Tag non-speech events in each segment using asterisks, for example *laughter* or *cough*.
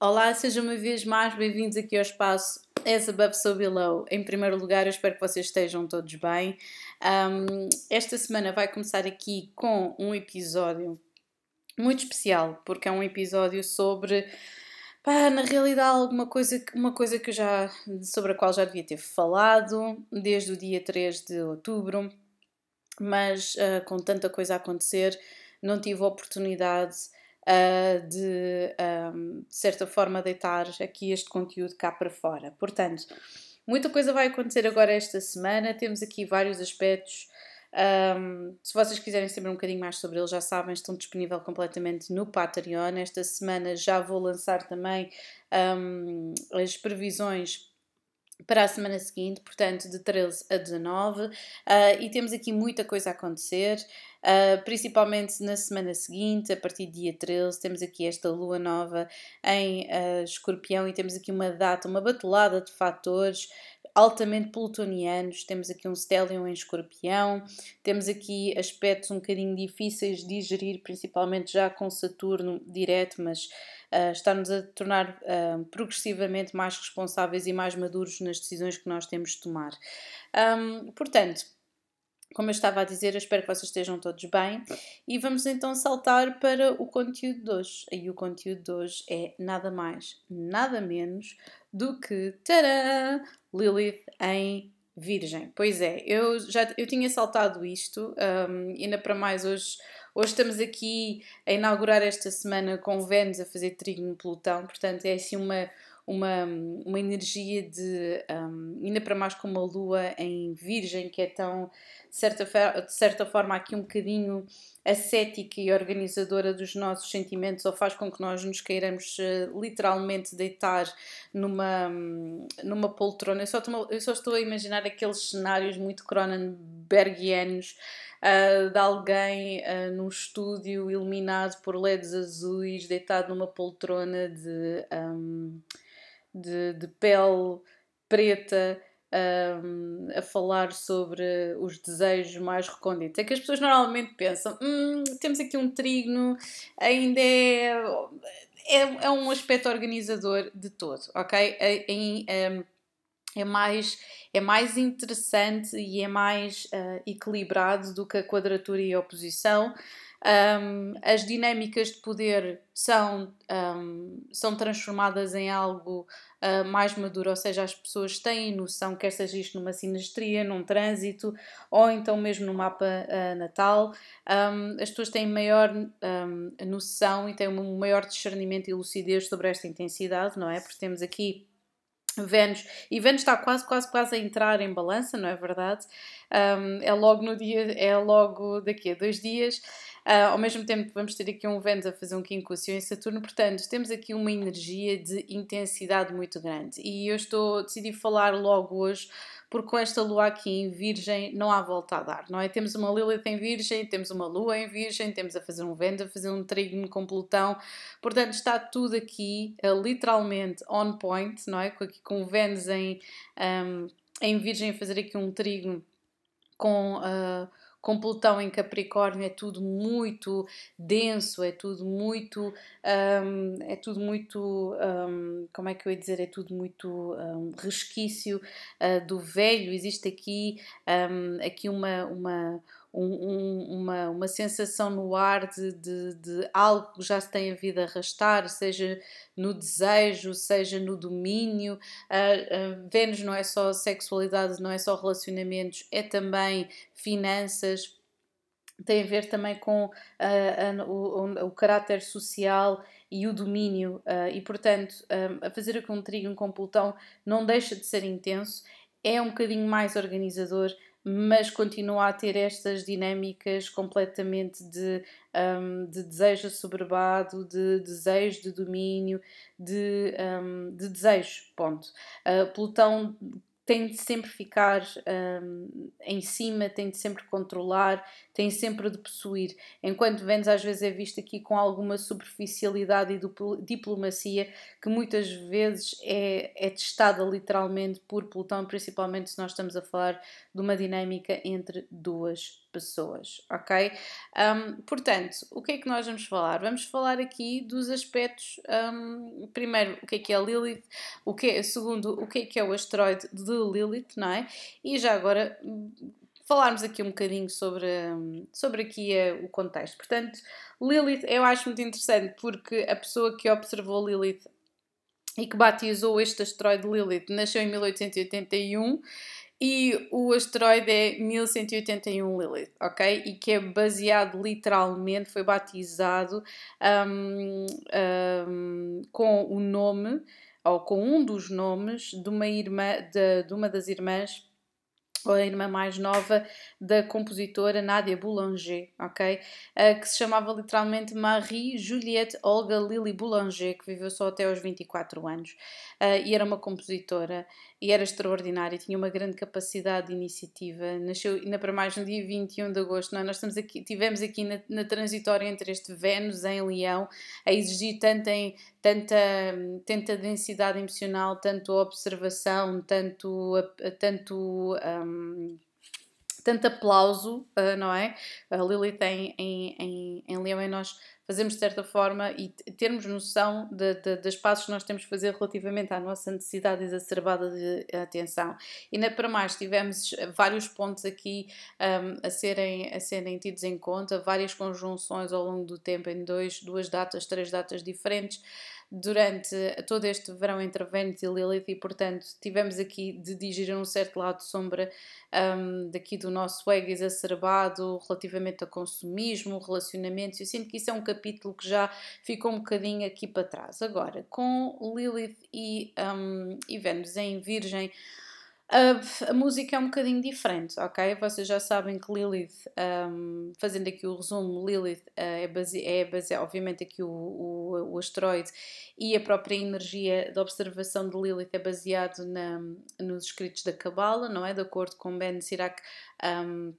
Olá, sejam uma vez mais bem-vindos aqui ao espaço As Above So Below. Em primeiro lugar, eu espero que vocês estejam todos bem. Um, esta semana vai começar aqui com um episódio muito especial, porque é um episódio sobre, na realidade, alguma coisa, uma coisa que já, sobre a qual já devia ter falado desde o dia 3 de outubro, mas uh, com tanta coisa a acontecer, não tive a oportunidade uh, de, um, de certa forma, deitar aqui este conteúdo cá para fora. Portanto, muita coisa vai acontecer agora esta semana, temos aqui vários aspectos. Um, se vocês quiserem saber um bocadinho mais sobre ele, já sabem, estão disponíveis completamente no Patreon. Esta semana já vou lançar também um, as previsões para a semana seguinte, portanto, de 13 a 19, uh, e temos aqui muita coisa a acontecer, uh, principalmente na semana seguinte, a partir do dia 13, temos aqui esta lua nova em uh, escorpião e temos aqui uma data, uma batelada de fatores altamente plutonianos, temos aqui um stellium em escorpião, temos aqui aspectos um bocadinho difíceis de digerir, principalmente já com Saturno direto, mas uh, está-nos a tornar uh, progressivamente mais responsáveis e mais maduros nas decisões que nós temos de tomar. Um, portanto, como eu estava a dizer, eu espero que vocês estejam todos bem e vamos então saltar para o conteúdo de hoje. E o conteúdo de hoje é nada mais, nada menos do que tadã, Lilith em Virgem. Pois é, eu já eu tinha saltado isto, um, ainda para mais hoje Hoje estamos aqui a inaugurar esta semana com Vênus a fazer trígono Plutão, portanto é assim uma, uma, uma energia de, um, ainda para mais com uma lua em Virgem, que é tão, de certa, de certa forma, aqui um bocadinho ascética e organizadora dos nossos sentimentos, ou faz com que nós nos queiramos uh, literalmente deitar numa, numa poltrona. Eu só, eu só estou a imaginar aqueles cenários muito Cronenbergianos uh, de alguém uh, num estúdio iluminado por LEDs azuis, deitado numa poltrona de, um, de, de pele preta. Um, a falar sobre os desejos mais recônditos. É que as pessoas normalmente pensam: hum, temos aqui um trigno, ainda é, é, é, um aspecto organizador de todo, ok? Em, em, é mais, é mais interessante e é mais uh, equilibrado do que a quadratura e a oposição. Um, as dinâmicas de poder são, um, são transformadas em algo uh, mais maduro, ou seja, as pessoas têm noção, quer seja isto numa sinastria, num trânsito ou então mesmo no mapa uh, natal, um, as pessoas têm maior noção e têm um maior discernimento e lucidez sobre esta intensidade, não é? Porque temos aqui Vênus, e Vênus está quase, quase, quase a entrar em balança, não é verdade? Um, é logo no dia, é logo daqui a dois dias. Uh, ao mesmo tempo, vamos ter aqui um Vênus a fazer um quincúcio em Saturno, portanto, temos aqui uma energia de intensidade muito grande. E eu estou, decidi falar logo hoje porque com esta lua aqui em Virgem não há volta a dar, não é? Temos uma Lilith em Virgem, temos uma lua em Virgem, temos a fazer um Vênus, a fazer um trígono com Plutão, portanto está tudo aqui uh, literalmente on point, não é? Aqui com Vênus em, um, em Virgem fazer aqui um trígono com. Uh, com Plutão em Capricórnio é tudo muito denso, é tudo muito, um, é tudo muito, um, como é que eu ia dizer, é tudo muito um, resquício uh, do velho. Existe aqui, aqui uma, uma um, um, uma, uma sensação no ar de, de, de, algo que já se tem a vida arrastar, seja no desejo, seja no domínio. Uh, uh, Vênus não é só sexualidade, não é só relacionamentos, é também finanças. Tem a ver também com uh, o, o, caráter social e o domínio, e portanto, a fazer com um trigo com Plutão não deixa de ser intenso, é um bocadinho mais organizador, mas continua a ter estas dinâmicas completamente de, um, de desejo assoberbado, de desejo de domínio, de, um, de desejo, ponto. Uh, Plutão tem de sempre ficar um, em cima, tem de sempre controlar, tem sempre de possuir. Enquanto Vênus às vezes é visto aqui com alguma superficialidade e diplomacia, que muitas vezes é, é testada literalmente por Plutão, principalmente se nós estamos a falar de uma dinâmica entre duas pessoas, ok? Um, portanto, o que é que nós vamos falar? Vamos falar aqui dos aspectos, um, primeiro, o que é que é Lilith, o que é, segundo, o que é que é o asteroide de Lilith, não é? E já agora falarmos aqui um bocadinho sobre, sobre aqui uh, o contexto. Portanto, Lilith eu acho muito interessante porque a pessoa que observou Lilith e que batizou este asteroide Lilith nasceu em 1881 e o asteroide é 1181 Lilith, ok? E que é baseado literalmente, foi batizado um, um, com o nome, ou com um dos nomes, de uma, irmã, de, de uma das irmãs ou a irmã mais nova da compositora Nadia Boulanger, ok? Uh, que se chamava literalmente Marie Juliette Olga Lily Boulanger, que viveu só até aos 24 anos. Uh, e era uma compositora e era extraordinária, tinha uma grande capacidade de iniciativa. Nasceu ainda para mais no dia 21 de agosto. Não, é? nós estamos aqui, tivemos aqui na, na transitória entre este Vênus em Leão a exigir tanta, tanta, tanta densidade emocional, tanto observação, tanto, tanto um, tanto aplauso, uh, não é? A Lily tem em, em, em Leão e nós fazemos de certa forma e termos noção de, de, das passos que nós temos de fazer relativamente à nossa necessidade exacerbada de atenção. E na para mais tivemos vários pontos aqui um, a, serem, a serem tidos em conta, várias conjunções ao longo do tempo em dois, duas datas, três datas diferentes durante todo este verão entre Vênus e Lilith e portanto tivemos aqui de digerir um certo lado de sombra um, daqui do nosso ego exacerbado relativamente ao consumismo, relacionamentos, eu sinto que isso é um capítulo que já ficou um bocadinho aqui para trás. Agora, com Lilith e, um, e Vênus em Virgem, Uh, a música é um bocadinho diferente, ok? Vocês já sabem que Lilith, um, fazendo aqui o resumo, Lilith uh, é, base, é base, obviamente aqui o, o, o, asteroide e a própria energia de observação de Lilith é baseado na, nos escritos da Cabala, não é? De acordo com Ben Sirac, um,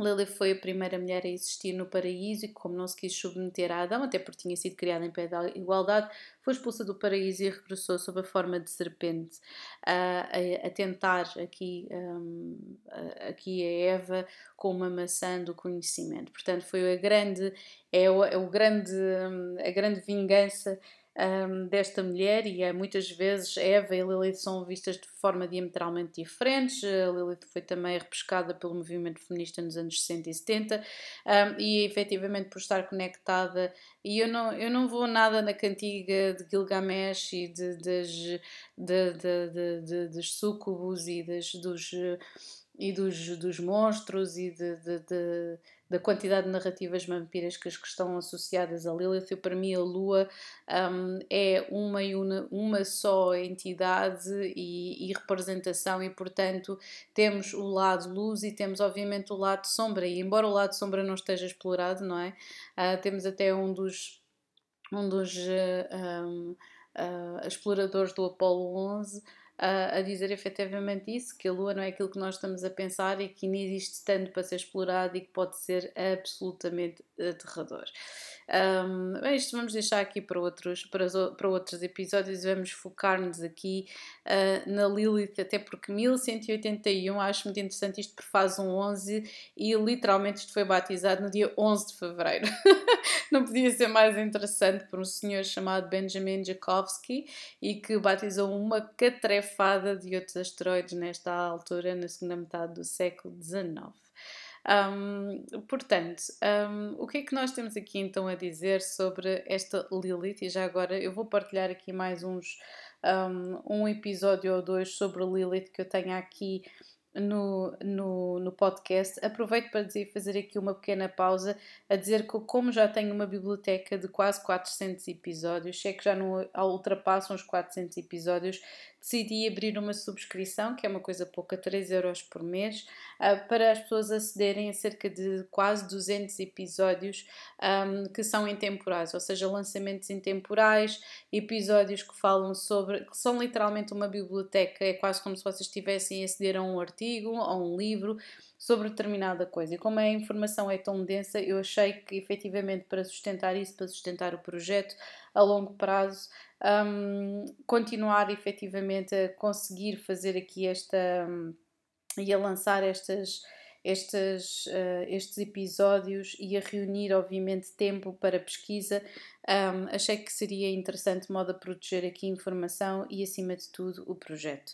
Lilith foi a primeira mulher a existir no paraíso e, como não se quis submeter a Adão, até porque tinha sido criada em pé de igualdade, foi expulsa do paraíso e regressou sob a forma de serpente a, a, a tentar aqui, um, a, aqui a Eva com uma maçã do conhecimento. Portanto, foi a grande, é o, é o grande, hum, a grande vingança um, desta mulher e é, muitas vezes Eva e Lilith são vistas de forma diametralmente diferentes. A Lilith foi também repescada pelo movimento feminista nos anos 60 e 70 um, e efetivamente por estar conectada e eu não, eu não vou nada na cantiga de Gilgamesh e de, das, de, de, de, dos sucubus e das, dos e dos, dos monstros e de, da quantidade de narrativas vampirescas que estão associadas a Lilith. Eu, para mim, a Lua um, é uma, una, uma só entidade e, e, representação, e portanto temos o lado luz e temos, obviamente, o lado sombra. E embora o lado sombra não esteja explorado, não é? Uh, temos até um dos. Um dos uh, um, uh, exploradores do Apolo 11 a, a dizer efetivamente isso, que a Lua não é aquilo que nós estamos a pensar e que não existe tanto para ser explorado e que pode ser absolutamente aterrador. Um, bem, isto vamos deixar aqui para outros, para, para outros episódios e vamos focar-nos aqui uh, na Lilith, até porque 1181 acho muito interessante isto por faz um 11 e literalmente isto foi batizado no dia 11 de fevereiro. *laughs* Não podia ser mais interessante por um senhor chamado Benjamin Jakovsky e que batizou uma catrefada de outros asteroides nesta altura, na segunda metade do século XIX. Um, portanto, um, o que é que nós temos aqui então a dizer sobre esta Lilith? E já agora eu vou partilhar aqui mais uns um, um episódio ou dois sobre Lilith que eu tenho aqui no, no, no podcast. Aproveito para dizer, fazer aqui uma pequena pausa a dizer que, como já tenho uma biblioteca de quase 400 episódios, sei que já não ultrapassam os 400 episódios, decidi abrir uma subscrição, que é uma coisa pouca, 3 euros por mês, uh, para as pessoas acederem a cerca de quase 200 episódios um, que são intemporais, ou seja, lançamentos intemporais, episódios que falam sobre, que são literalmente uma biblioteca, é quase como se vocês estivessem a aceder a um artigo, a um livro, sobre determinada coisa. E como a informação é tão densa, eu achei que efetivamente para sustentar isso, para sustentar o projeto a longo prazo, um, continuar efetivamente a conseguir fazer aqui esta. Um, e a lançar estas estes, uh, estes episódios e a reunir, obviamente, tempo para pesquisa. Um, achei que seria interessante modo a proteger aqui informação e, acima de tudo, o projeto.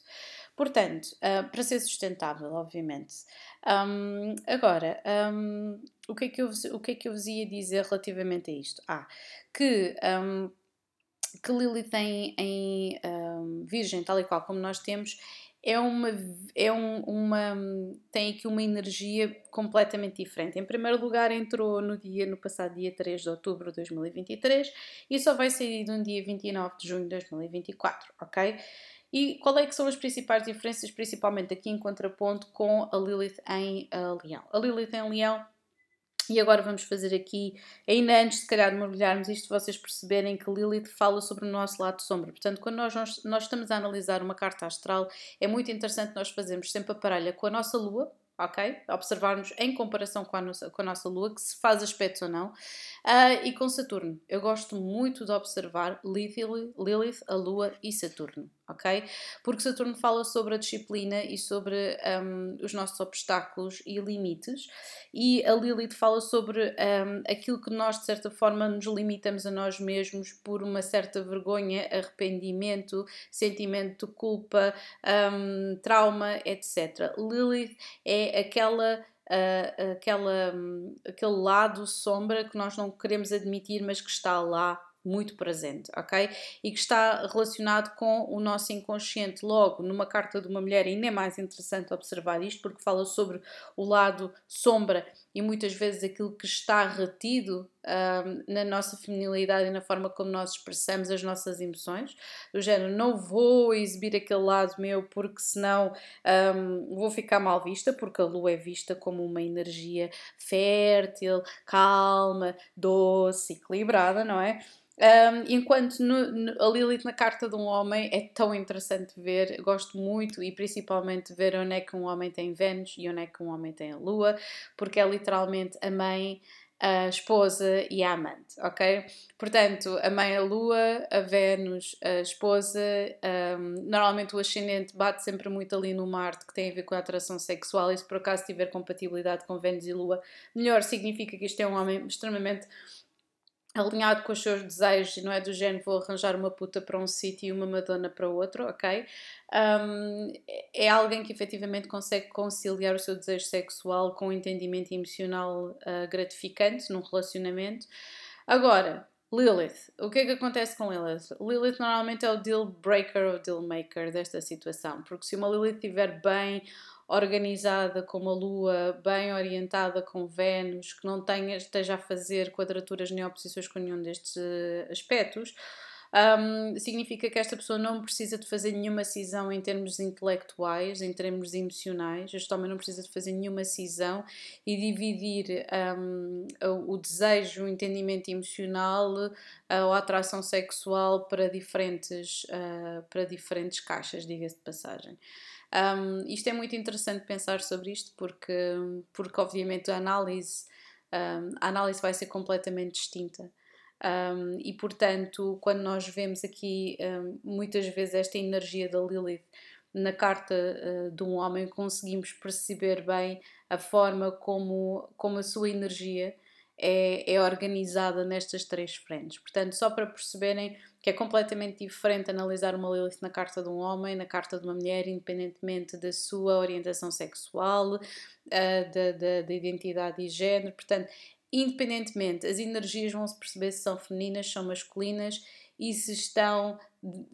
Portanto, uh, para ser sustentável, obviamente. Um, agora, um, o, que é que eu, o que é que eu vos ia dizer relativamente a isto? Ah, que que Lili tem em um, Virgem, tal e qual como nós temos, é uma, é um, uma tem aqui uma energia completamente diferente. Em primeiro lugar, entrou no dia no passado dia 3 de outubro de 2023 e só vai sair no dia 29 de junho de 2024, ok? E qual é que são as principais diferenças, principalmente aqui em contraponto com a Lilith em uh, Leão? A Lilith em Leão e agora vamos fazer aqui, ainda antes de calhar mergulharmos isto, vocês perceberem que Lilith fala sobre o nosso lado sombra. Portanto, quando nós, nós, estamos a analisar uma carta astral, é muito interessante nós fazermos sempre a parelha com a nossa lua, ok? Observarmos em comparação com a nossa, com a nossa Lua, que se faz aspecto ou não, uh, e com Saturno. Eu gosto muito de observar Lilith, Lilith, a Lua e Saturno, ok? Porque Saturno fala sobre a disciplina e sobre um, os nossos obstáculos e limites, e a Lilith fala sobre um, aquilo que nós, de certa forma, nos limitamos a nós mesmos por uma certa vergonha, arrependimento, sentimento de culpa, um, trauma, etc. Lilith é aquela uh, aquela, um, aquele lado sombra que nós não queremos admitir, mas que está lá muito presente, ok? E que está relacionado com o nosso inconsciente. Logo, numa carta de uma mulher, ainda é mais interessante observar isto, porque fala sobre o lado sombra e muitas vezes aquilo que está retido um, na nossa feminilidade e na forma como nós expressamos as nossas emoções. Do género, não vou exibir aquele lado meu porque senão um, vou ficar mal vista, porque a lua é vista como uma energia fértil, calma, doce, equilibrada, não é? Um, enquanto no, no, a Lilith na carta de um homem é tão interessante ver, gosto muito e principalmente ver onde é que um homem tem Vênus e onde é que um homem tem a Lua, porque é literalmente a mãe, a esposa e a amante, ok? Portanto, a mãe a Lua, a Vênus, a esposa, um, normalmente o ascendente bate sempre muito ali no Marte, que tem a ver com a atração sexual, e se por acaso tiver compatibilidade com Vênus e Lua, melhor significa que isto é um homem extremamente alinhado com os seus desejos e não é do género vou arranjar uma puta para um sítio e uma madonna para outro, ok? Um, é alguém que efetivamente consegue conciliar o seu desejo sexual com um entendimento emocional uh, gratificante num relacionamento. Agora, Lilith, o que é que acontece com Lilith? Lilith normalmente é o deal breaker ou deal maker desta situação, porque se uma Lilith estiver bem organizada com uma Lua, bem orientada com Vênus, que não tenha, esteja a fazer quadraturas nem oposições com nenhum destes eh, aspectos, um, significa que esta pessoa não precisa de fazer nenhuma cisão em termos intelectuais, em termos emocionais. Este homem não precisa de fazer nenhuma cisão e dividir um, o desejo, o entendimento emocional ou a atração sexual para diferentes, uh, para diferentes caixas, diga-se de passagem. Um, isto é muito interessante pensar sobre isto porque, porque obviamente a análise, um, a análise vai ser completamente distinta. Um, e portanto, quando nós vemos aqui muitas vezes esta energia da Lilith na carta uh, de um homem, conseguimos perceber bem a forma como, como a sua energia é, é organizada nestas três frentes. Portanto, só para perceberem que é completamente diferente analisar uma Lilith na carta de um homem, na carta de uma mulher, independentemente da sua orientação sexual, uh, da, da, da identidade e género. Portanto, independentemente, as energias vão se perceber se são femininas, são masculinas e se estão,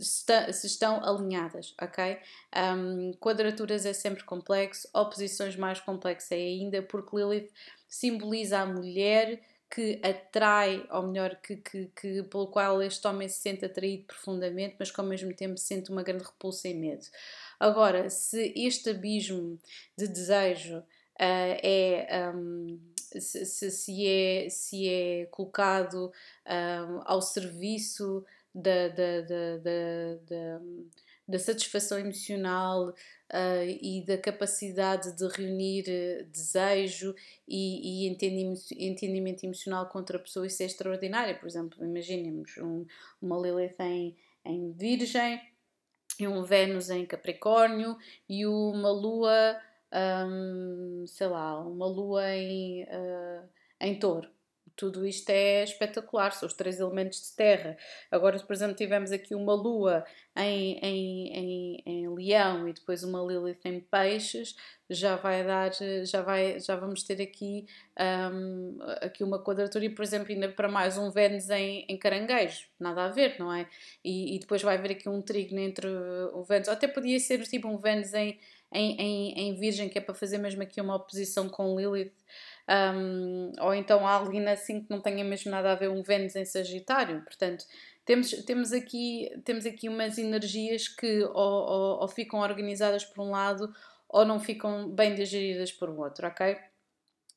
se estão alinhadas, ok? Um, quadraturas é sempre complexo, oposições mais complexas é ainda, porque Lilith simboliza a mulher que atrai, ou melhor, que, que, que, pelo qual este homem se sente atraído profundamente, mas que ao mesmo tempo sente uma grande repulsa e medo. Agora, se este abismo de desejo uh, é. Um, se, se, se, é, se é colocado um, ao serviço da, da, da, da, da satisfação emocional, uh, e da capacidade de reunir uh, desejo e, e entendimento, entendimento, emocional com outra pessoa, isso é extraordinário. Por exemplo, imaginemos um, uma Lilith em, em Virgem e um Vênus em Capricórnio e uma Lua, um, sei lá, uma Lua em, uh, em Touro tudo isto é espetacular, são os três elementos de terra. Agora, por exemplo, tivemos aqui uma lua em, em, em, em leão e depois uma Lilith em peixes, já vai dar, já, vai, já vamos ter aqui, um, aqui uma quadratura e, por exemplo, ainda para mais um Vênus em, em caranguejo, nada a ver, não é? E, e depois vai haver aqui um trígono entre o Vênus, até podia ser tipo um Vênus em, em, em, em Virgem, que é para fazer mesmo aqui uma oposição com Lilith. Um, ou então alguém assim que não tenha mesmo nada a ver um Vênus em Sagitário. Portanto, temos, temos, aqui, temos aqui umas energias que ou, ou, ou ficam organizadas por um lado ou não ficam bem digeridas por um outro, ok?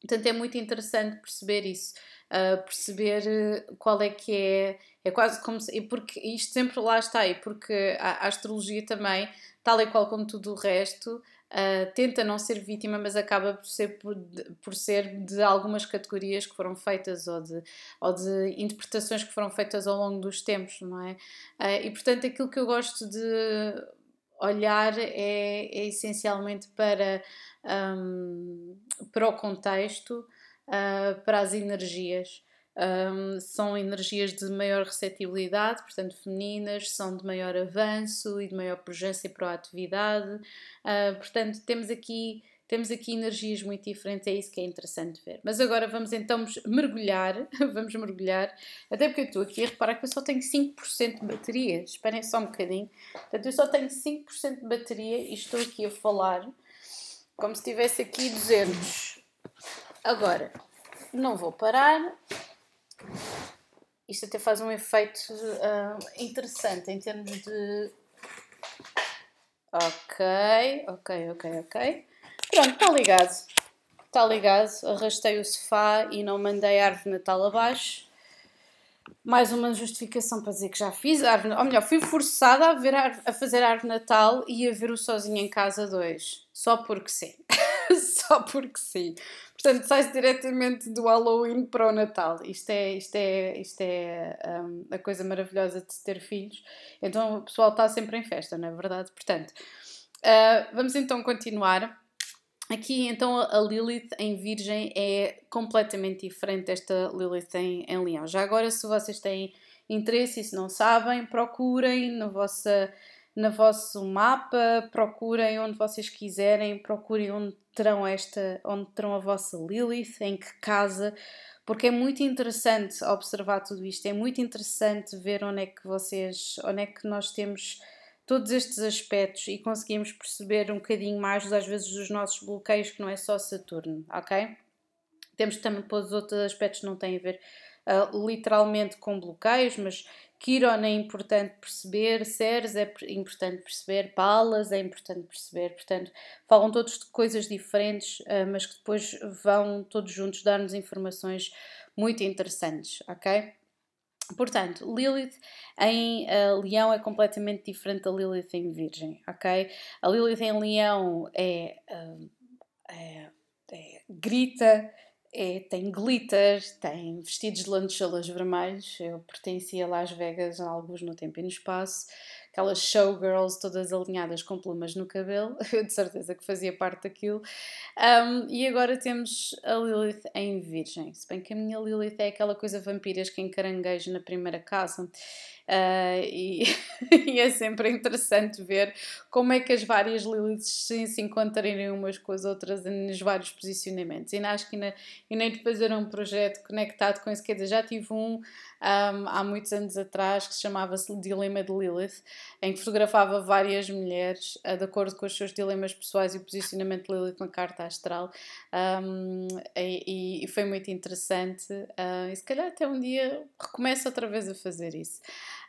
Portanto, é muito interessante perceber isso, uh, perceber eh, qual é que é. É quase como se. Porque isto sempre lá está, e porque a, a astrologia também, tal e qual como tudo o resto, Uh, tenta não ser vítima, mas acaba por ser, por, por, ser de algumas categorias que foram feitas ou de, ou de interpretações que foram feitas ao longo dos tempos, não é? Uh, e portanto, aquilo que eu gosto de olhar é, é essencialmente para, um, para o contexto, uh, para as energias um, são energias de maior receptibilidade, portanto femininas, são de maior avanço e de maior pujança e proatividade. Uh, portanto, temos aqui, temos aqui energias muito diferentes, é isso que é interessante ver. Mas agora vamos então mergulhar, *laughs* vamos mergulhar, até porque eu estou aqui a reparar que eu só tenho 5% de bateria, esperem só um bocadinho. Portanto, eu só tenho 5% de bateria e estou aqui a falar como se tivesse aqui 200. Agora, não vou parar, isto até faz um efeito uh, interessante em termos de. Ok, ok, ok, ok. Pronto, está ligado. Está ligado. Arrastei o sofá e não mandei a árvore Natal abaixo. Mais uma justificação para dizer que já fiz a árvore. Ou melhor, fui forçada a, ver a, a fazer a árvore Natal e a ver o Sozinho em Casa 2. Só porque sim. *laughs* Só porque sim. Portanto, sai-se diretamente do Halloween para o Natal. Isto é, isto é, isto é um, a coisa maravilhosa de ter filhos. Então o pessoal está sempre em festa, não é verdade? Portanto, uh, vamos então continuar. Aqui, então, a Lilith em Virgem é completamente diferente desta Lilith em, em Leão. Já agora, se vocês têm interesse e se não sabem, procurem na vossa no vosso mapa, procurem onde vocês quiserem, procurem onde terão esta, onde terão a vossa Lilith, em que casa, porque é muito interessante observar tudo isto, é muito interessante ver onde é que vocês, onde é que nós temos todos estes aspectos e conseguimos perceber um bocadinho mais, às vezes, dos nossos bloqueios, que não é só Saturno, ok? Temos também depois outros aspectos que não têm a ver uh, literalmente com bloqueios, mas Quiron é importante perceber, Ceres é importante perceber, Palas é importante perceber, portanto, falam todos de coisas diferentes, uh, mas que depois vão todos juntos dar-nos informações muito interessantes, ok? Portanto, Lilith em uh, Leão é completamente diferente da Lilith em Virgem, ok? A Lilith em Leão é, uh, é, é grita, é, tem glitter, tem vestidos de lantejoulas vermelhos. Eu pertencia a Las Vegas, alguns no tempo e no espaço. Aquelas showgirls todas alinhadas com plumas no cabelo, *laughs* eu de certeza que fazia parte daquilo. Um, e agora temos a Lilith em Virgem. Se bem que a minha Lilith é aquela coisa vampiras que encarangueja na primeira casa. Uh, e, *laughs* e, é sempre interessante ver como é que as várias Liliths se, se encontrarem umas com as outras nos vários posicionamentos. E acho que ainda, ainda de fazer um projeto conectado com isso, quer dizer, já tive um, um há muitos anos atrás que se chamava-se Dilema de Lilith, em que fotografava várias mulheres uh, de acordo com os seus dilemas pessoais e o posicionamento de Lilith na carta astral. Um, e, e, foi muito interessante. Uh, e se calhar até um dia recomeço outra vez a fazer isso.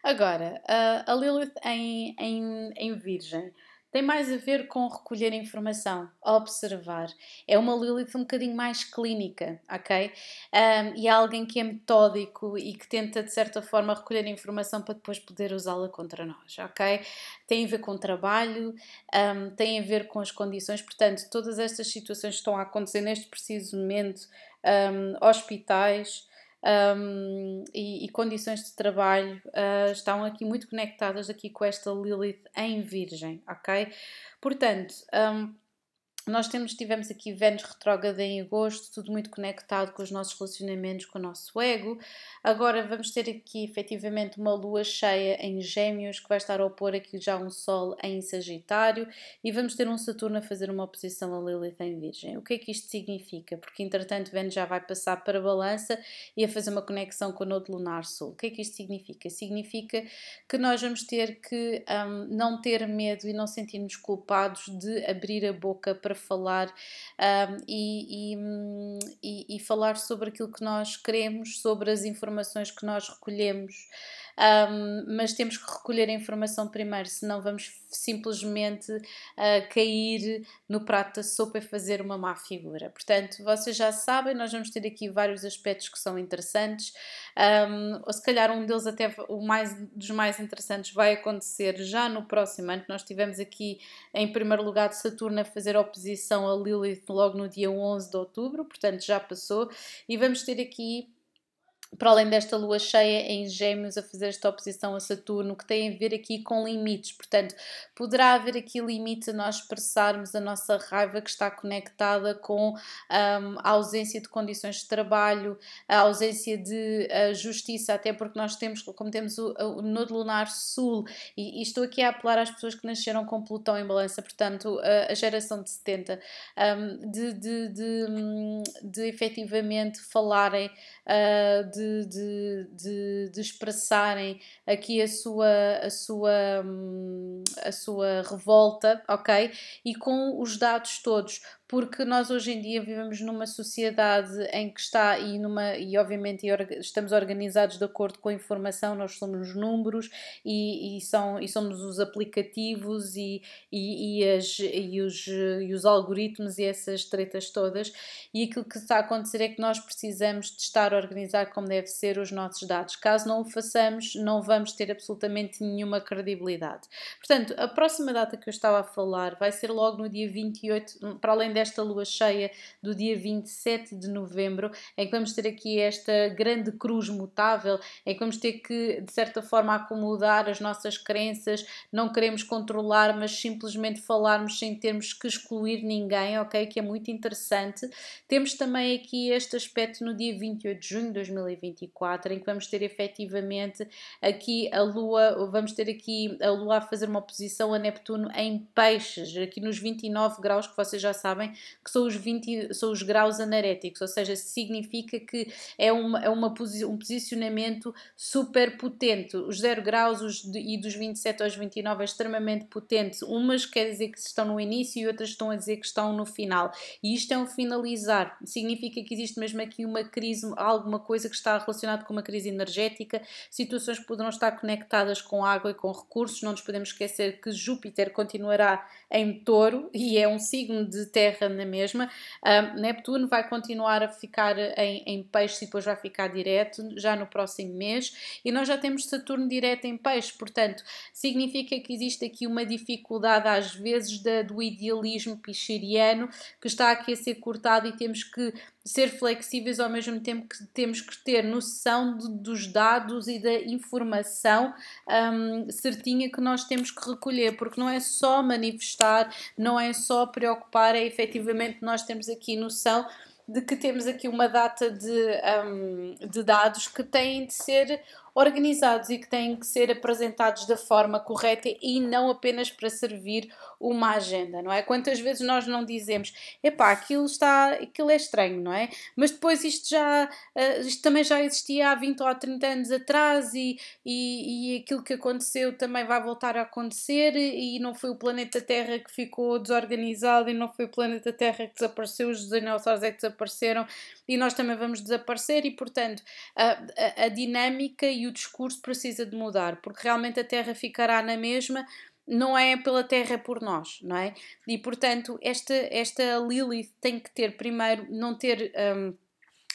Agora, a Lilith em, em, em Virgem tem mais a ver com recolher informação, observar. É uma Lilith um bocadinho mais clínica, ok? Um, e é alguém que é metódico e que tenta, de certa forma, recolher informação para depois poder usá-la contra nós, ok? Tem a ver com trabalho, um, tem a ver com as condições, portanto, todas estas situações estão a acontecer neste preciso momento, um, hospitais, um, e, e, condições de trabalho uh, estão aqui muito conectadas aqui com esta Lilith em Virgem, ok? Portanto, um, nós temos, tivemos aqui Vênus retrógrada em agosto, tudo muito conectado com os nossos relacionamentos, com o nosso ego. Agora vamos ter aqui efetivamente uma lua cheia em Gêmeos, que vai estar a opor aqui já um Sol em Sagitário, e vamos ter um Saturno a fazer uma oposição a Lilith em Virgem. O que é que isto significa? Porque entretanto Vênus já vai passar para Balança e a fazer uma conexão com o Nodo Lunar Sul. O que é que isto significa? Significa que nós vamos ter que um, não ter medo e não sentir-nos culpados de abrir a boca para para falar um, e, e, e, falar sobre aquilo que nós queremos, sobre as informações que nós recolhemos um, mas temos que recolher a informação primeiro, senão vamos simplesmente uh, cair no prato da sopa e fazer uma má figura. Portanto, vocês já sabem, nós vamos ter aqui vários aspectos que são interessantes, um, ou se calhar um deles, até o mais dos mais interessantes, vai acontecer já no próximo ano. Nós tivemos aqui, em primeiro lugar, Saturno a fazer oposição a Lilith logo no dia 11 de outubro, portanto já passou, e vamos ter aqui para além desta lua cheia em Gêmeos a fazer esta oposição a Saturno, que tem a ver aqui com limites. Portanto, poderá haver aqui limites a nós expressarmos a nossa raiva que está conectada com um, a ausência de condições de trabalho, a ausência de uh, justiça, até porque nós temos, como temos o, o Nodo Lunar Sul, e, e, estou aqui a apelar às pessoas que nasceram com Plutão em balança, portanto, a, a geração de 70, um, de, de, de, de, de efetivamente falarem uh, de de, de, de, de, expressarem aqui a sua, a, sua, hum, a sua revolta, ok? E com os dados todos, porque nós hoje em dia vivemos numa sociedade em que está e numa e obviamente estamos organizados de acordo com a informação, nós somos números e, e são e somos os aplicativos e, e, e, as, e, os, e os algoritmos e essas tretas todas e aquilo que está a acontecer é que nós precisamos de estar a organizar como deve ser os nossos dados. Caso não o façamos, não vamos ter absolutamente nenhuma credibilidade. Portanto, a próxima data que eu estava a falar vai ser logo no dia 28, para além desta lua cheia do dia 27 de novembro, em que vamos ter aqui esta grande cruz mutável, em que vamos ter que, de certa forma, acomodar as nossas crenças, não queremos controlar, mas simplesmente falarmos sem termos que excluir ninguém, ok? Que é muito interessante. Temos também aqui este aspecto no dia 28 de junho de 2024, em que vamos ter efetivamente aqui a Lua, vamos ter aqui a Lua a fazer uma oposição a Neptuno em peixes, aqui nos 29 graus que vocês já sabem que são os, 20, são os graus anaréticos, ou seja, significa que é, uma, é uma, um posicionamento super potente. Os 0 graus os e dos 27 aos 29 é extremamente potente. Umas quer dizer que estão no início e outras estão a dizer que estão no final. E isto é um finalizar. Significa que existe mesmo aqui uma crise, alguma coisa que está relacionada com uma crise energética, situações que poderão estar conectadas com água e com recursos. Não nos podemos esquecer que Júpiter continuará em touro e é um signo de terra na mesma. Um, Neptuno vai continuar a ficar em, em peixe e depois vai ficar direto já no próximo mês. E nós já temos Saturno direto em peixe, portanto, significa que existe aqui uma dificuldade às vezes da, do idealismo picheriano que está aqui a ser cortado e temos que ser flexíveis ao mesmo tempo que temos que ter noção de, dos dados e da informação um, certinha que nós temos que recolher, porque não é só manifestar, não é só preocupar, é efetivamente nós temos aqui noção de que temos aqui uma data de, um, de dados que têm de ser organizados e que têm que ser apresentados da forma correta e não apenas para servir uma agenda, não é? Quantas vezes nós não dizemos, epá, aquilo está, aquilo é estranho, não é? Mas depois isto já, uh, isto também já existia há 20 ou 30 anos atrás e, e, e aquilo que aconteceu também vai voltar a acontecer e não foi o planeta Terra que ficou desorganizado e não foi o planeta Terra que desapareceu, os dinossauros é que desapareceram e nós também vamos desaparecer e, portanto, a, a, a dinâmica o discurso precisa de mudar, porque realmente a Terra ficará na mesma não é pela Terra, é por nós, não é? E portanto, esta, esta Lilith tem que ter, primeiro, não ter, um,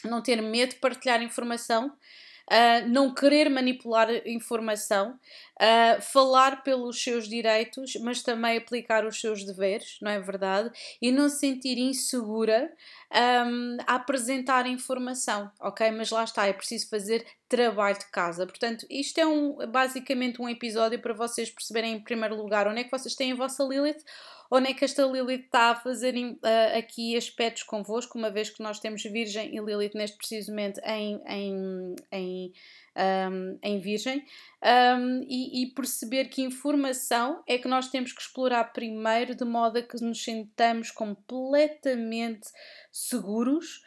não ter medo de partilhar informação, uh, não querer manipular informação, uh, falar pelos seus direitos, mas também aplicar os seus deveres, não é verdade? E não se sentir insegura um, a apresentar informação, ok? Mas lá está, é preciso fazer trabalho de casa. Portanto, isto é um, basicamente um episódio para vocês perceberem, em primeiro lugar, onde é que vocês têm a vossa Lilith onde é que esta Lilith está a fazer uh, aqui aspectos convosco, uma vez que nós temos Virgem e Lilith neste precisamente em, em, em, um, em Virgem, um, e, e, perceber que informação é que nós temos que explorar primeiro, de modo a que nos sintamos completamente seguros.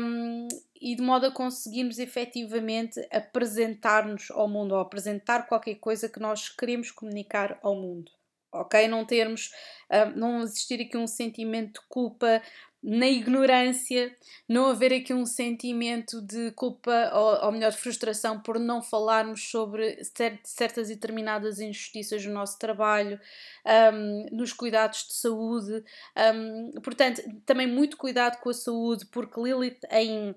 Um, e de modo a conseguirmos efetivamente apresentar-nos ao mundo ou apresentar qualquer coisa que nós queremos comunicar ao mundo ok? Não termos, uh, não existir aqui um sentimento de culpa na ignorância, não haver aqui um sentimento de culpa ou, ou melhor, frustração por não falarmos sobre certas e determinadas injustiças no nosso trabalho, um, nos cuidados de saúde. Um, portanto, também muito cuidado com a saúde, porque Lilith em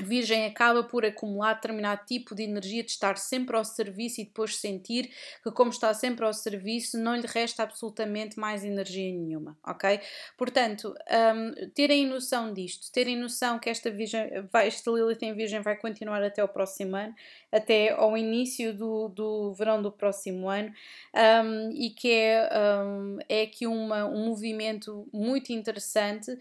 Virgem acaba por acumular determinado tipo de energia de estar sempre ao serviço e depois sentir que, como está sempre ao serviço, não lhe resta absolutamente mais energia nenhuma, ok? Portanto, um, terem noção disto, terem noção que esta, virgem, vai, esta Lilith em Virgem vai continuar até o próximo ano, até ao início do, do verão do próximo ano, um, e que é, um, é aqui uma, um movimento muito interessante,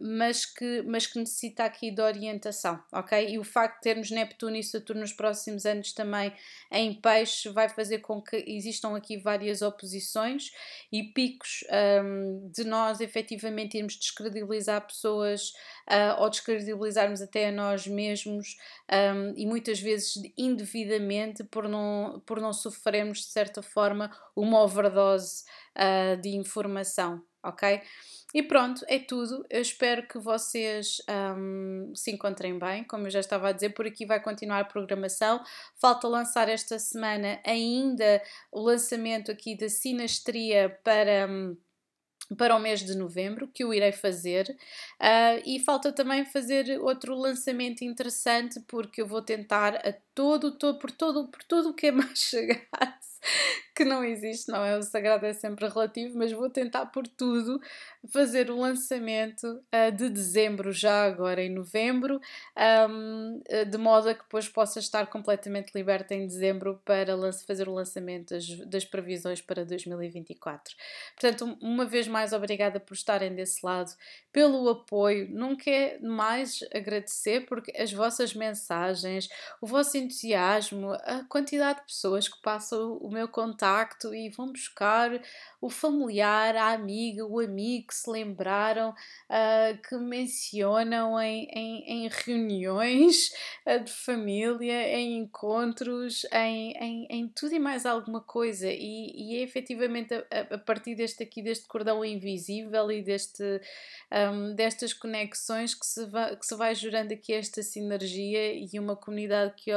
mas, que, mas que necessita aqui de orientação ok? E o facto de termos Neptuno e Saturno nos próximos anos também em peixe vai fazer com que existam aqui várias oposições e picos um, de nós efetivamente irmos descredibilizar pessoas uh, ou descredibilizarmos até a nós mesmos um, e muitas vezes indevidamente por não, por não sofrermos de certa forma uma overdose uh, de informação, ok? E pronto, é tudo. Eu espero que vocês um, se encontrem bem. Como eu já estava a dizer, por aqui vai continuar a programação. Falta lançar esta semana ainda o lançamento aqui da Sinastria para. Um, para o mês de novembro, que eu irei fazer, uh, e falta também fazer outro lançamento interessante, porque eu vou tentar a todo, todo por todo, por tudo o que é *laughs* mais chegado que não existe, não é? O sagrado é sempre relativo, mas vou tentar por tudo fazer o lançamento uh, de dezembro, já agora em novembro, um, de modo a que depois possa estar completamente liberta em dezembro para fazer o lançamento das, das previsões para 2024. Portanto, uma vez mais, obrigada por estarem desse lado, pelo apoio. Nunca é mais agradecer porque as vossas mensagens, o vosso entusiasmo, a quantidade de pessoas que passam o meu contacto e vão buscar o familiar, a amiga, o amigo que se lembraram, uh, que mencionam em, em, em reuniões uh, de família, em encontros, em, em, em, tudo e mais alguma coisa. E, e é efetivamente a, a, partir deste aqui, deste cordão invisível e deste, um, destas conexões que se, vai, que se vai gerando aqui esta sinergia e uma comunidade que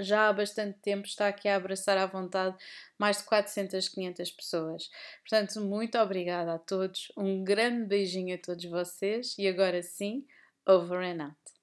já há bastante tempo está aqui a abraçar à vontade mais de 400, 500 pessoas. Portanto, muito obrigada a todos, um grande beijinho a todos vocês e agora sim, over and out.